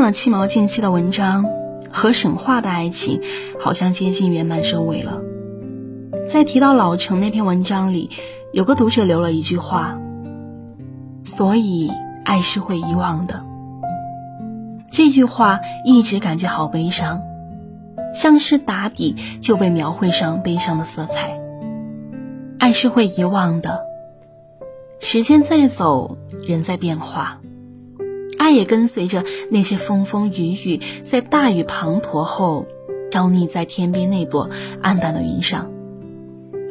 看了七毛近期的文章，和沈化的爱情好像接近圆满收尾了。在提到老城那篇文章里，有个读者留了一句话：“所以爱是会遗忘的。”这句话一直感觉好悲伤，像是打底就被描绘上悲伤的色彩。爱是会遗忘的，时间在走，人在变化。爱也跟随着那些风风雨雨，在大雨滂沱后，倒匿在天边那朵暗淡的云上，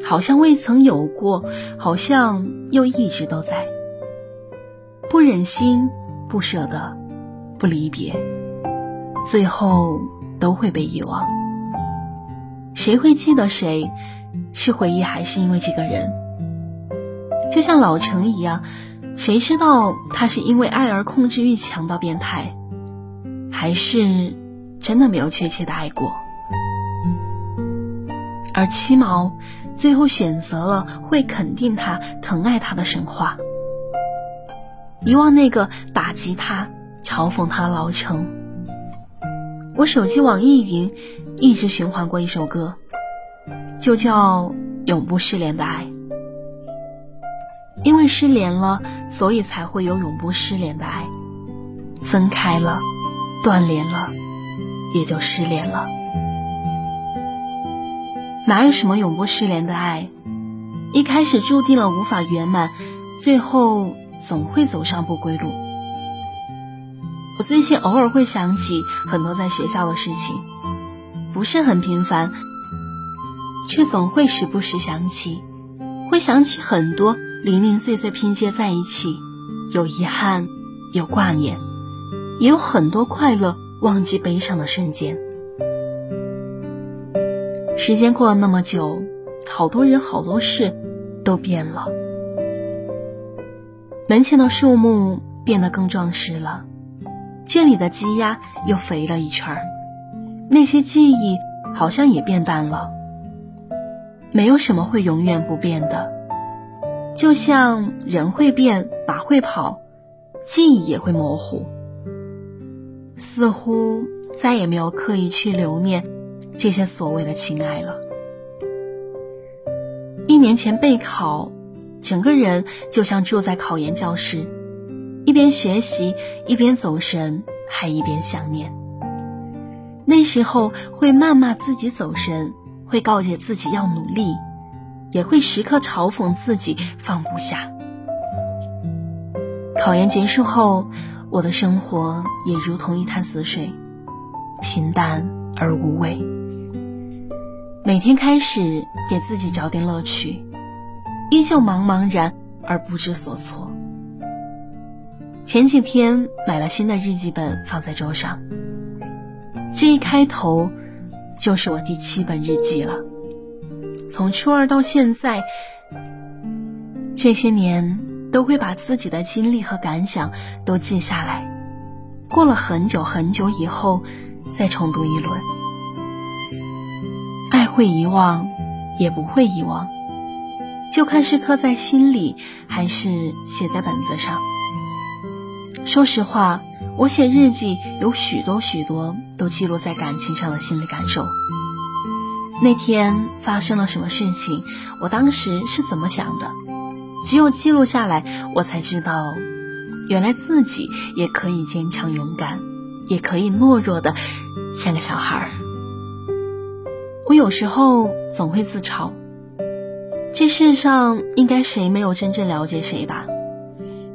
好像未曾有过，好像又一直都在。不忍心，不舍得，不离别，最后都会被遗忘。谁会记得谁？是回忆，还是因为这个人？就像老城一样。谁知道他是因为爱而控制欲强到变态，还是真的没有确切的爱过？而七毛最后选择了会肯定他、疼爱他的神话，遗忘那个打击他、嘲讽他的老程。我手机网易云一直循环过一首歌，就叫《永不失联的爱》。因为失联了，所以才会有永不失联的爱。分开了，断联了，也就失联了。哪有什么永不失联的爱？一开始注定了无法圆满，最后总会走上不归路。我最近偶尔会想起很多在学校的事情，不是很频繁，却总会时不时想起，会想起很多。零零碎碎拼接在一起，有遗憾，有挂念，也有很多快乐忘记悲伤的瞬间。时间过了那么久，好多人好多事都变了。门前的树木变得更壮实了，圈里的鸡鸭又肥了一圈儿，那些记忆好像也变淡了。没有什么会永远不变的。就像人会变，马会跑，记忆也会模糊，似乎再也没有刻意去留念这些所谓的情爱了。一年前备考，整个人就像住在考研教室，一边学习，一边走神，还一边想念。那时候会谩骂自己走神，会告诫自己要努力。也会时刻嘲讽自己放不下。考研结束后，我的生活也如同一潭死水，平淡而无味。每天开始给自己找点乐趣，依旧茫茫然而不知所措。前几天买了新的日记本放在桌上，这一开头就是我第七本日记了。从初二到现在，这些年都会把自己的经历和感想都记下来。过了很久很久以后，再重读一轮。爱会遗忘，也不会遗忘，就看是刻在心里，还是写在本子上。说实话，我写日记有许多许多都记录在感情上的心理感受。那天发生了什么事情？我当时是怎么想的？只有记录下来，我才知道，原来自己也可以坚强勇敢，也可以懦弱的像个小孩儿。我有时候总会自嘲，这世上应该谁没有真正了解谁吧？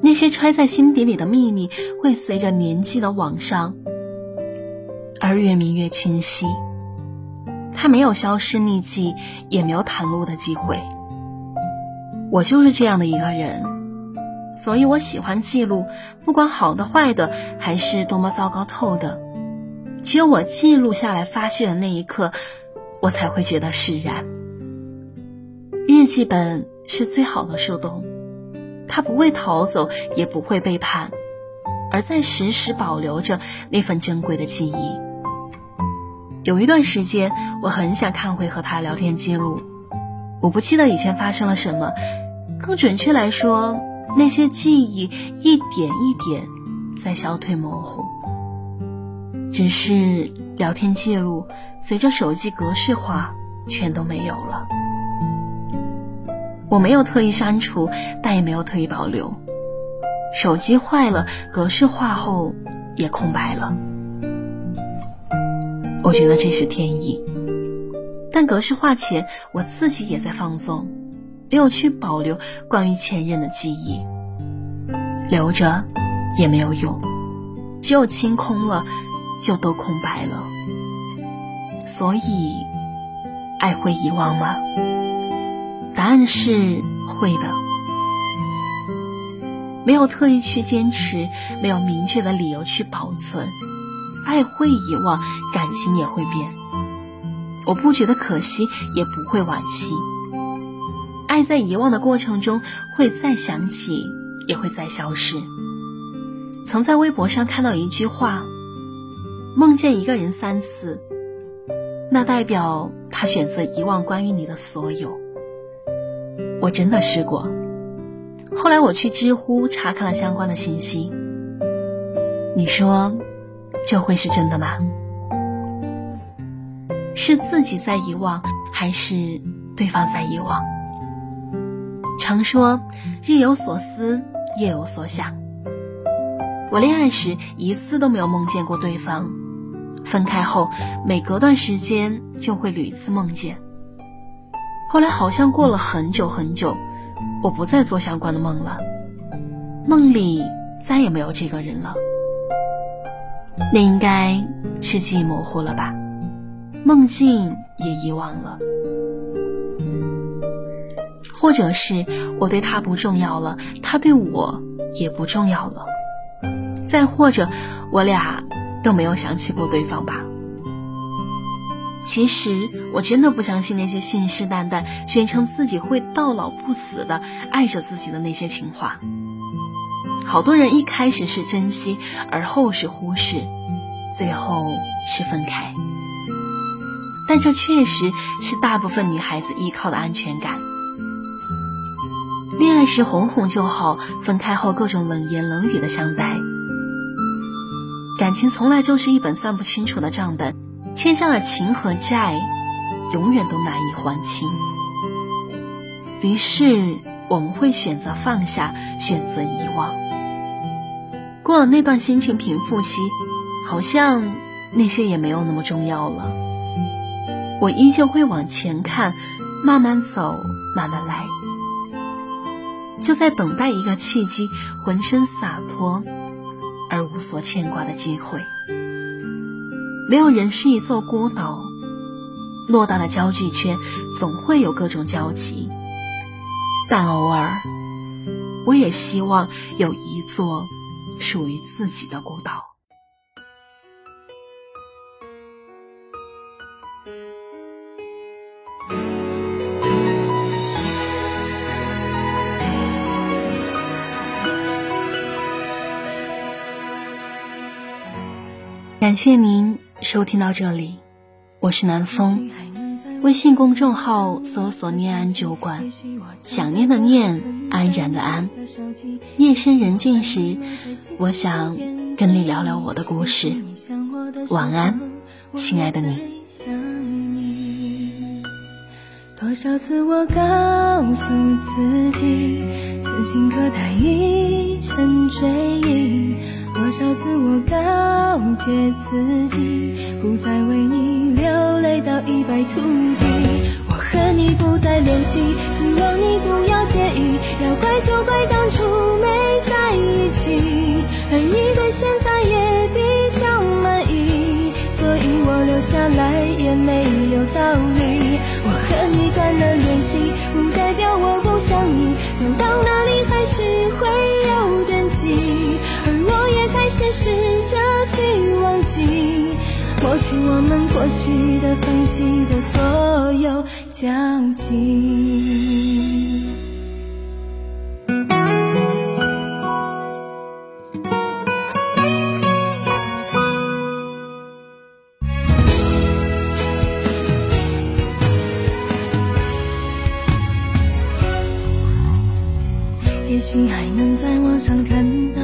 那些揣在心底里的秘密，会随着年纪的往上而越明越清晰。他没有消失匿迹，也没有袒露的机会。我就是这样的一个人，所以我喜欢记录，不管好的坏的，还是多么糟糕透的，只有我记录下来发泄的那一刻，我才会觉得释然。日记本是最好的树洞，它不会逃走，也不会背叛，而在时时保留着那份珍贵的记忆。有一段时间，我很想看回和他聊天记录。我不记得以前发生了什么，更准确来说，那些记忆一点一点在消退模糊。只是聊天记录随着手机格式化，全都没有了。我没有特意删除，但也没有特意保留。手机坏了，格式化后也空白了。我觉得这是天意，但格式化前，我自己也在放纵，没有去保留关于前任的记忆，留着也没有用，只有清空了，就都空白了。所以，爱会遗忘吗？答案是会的。没有特意去坚持，没有明确的理由去保存，爱会遗忘，感情也会变。我不觉得可惜，也不会惋惜。爱在遗忘的过程中会再想起，也会再消失。曾在微博上看到一句话：梦见一个人三次，那代表他选择遗忘关于你的所有。我真的试过。后来我去知乎查看了相关的信息。你说，这会是真的吗？是自己在遗忘，还是对方在遗忘？常说日有所思，夜有所想。我恋爱时一次都没有梦见过对方，分开后每隔段时间就会屡次梦见。后来好像过了很久很久。我不再做相关的梦了，梦里再也没有这个人了。那应该是记忆模糊了吧，梦境也遗忘了，或者是我对他不重要了，他对我也不重要了，再或者我俩都没有想起过对方吧。其实我真的不相信那些信誓旦旦宣称自己会到老不死的爱着自己的那些情话。好多人一开始是珍惜，而后是忽视，最后是分开。但这确实是大部分女孩子依靠的安全感。恋爱时哄哄就好，分开后各种冷言冷语的相待。感情从来就是一本算不清楚的账本。欠下了情和债，永远都难以还清。于是我们会选择放下，选择遗忘。过了那段心情平复期，好像那些也没有那么重要了。我依旧会往前看，慢慢走，慢慢来，就在等待一个契机，浑身洒脱而无所牵挂的机会。没有人是一座孤岛，偌大的交际圈总会有各种交集，但偶尔，我也希望有一座属于自己的孤岛。感谢您。收听到这里，我是南风。微信公众号搜索“念安酒馆”，想念的念，安然的安。夜深人静时，我想跟你聊聊我的故事。晚安，亲爱的你。多少次我告诉自己，此情可待已成追忆。多少次我告了解自己，不再为你流泪到一败涂地。我和你不再联系，希望你不要介意。要怪就怪当初没在一起，而你对现在也比较满意，所以我留下来也没有道理。我和你断了联系，不代表我不想你，走到抹去我们过去的、放弃的所有交集。也许还能在网上看到。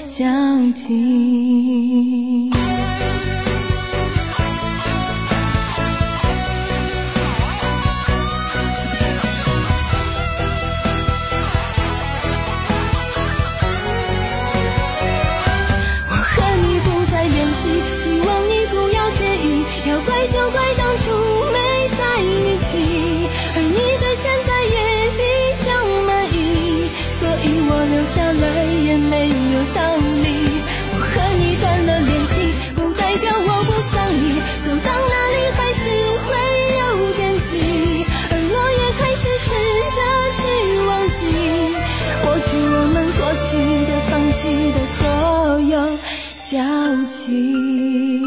交集。交集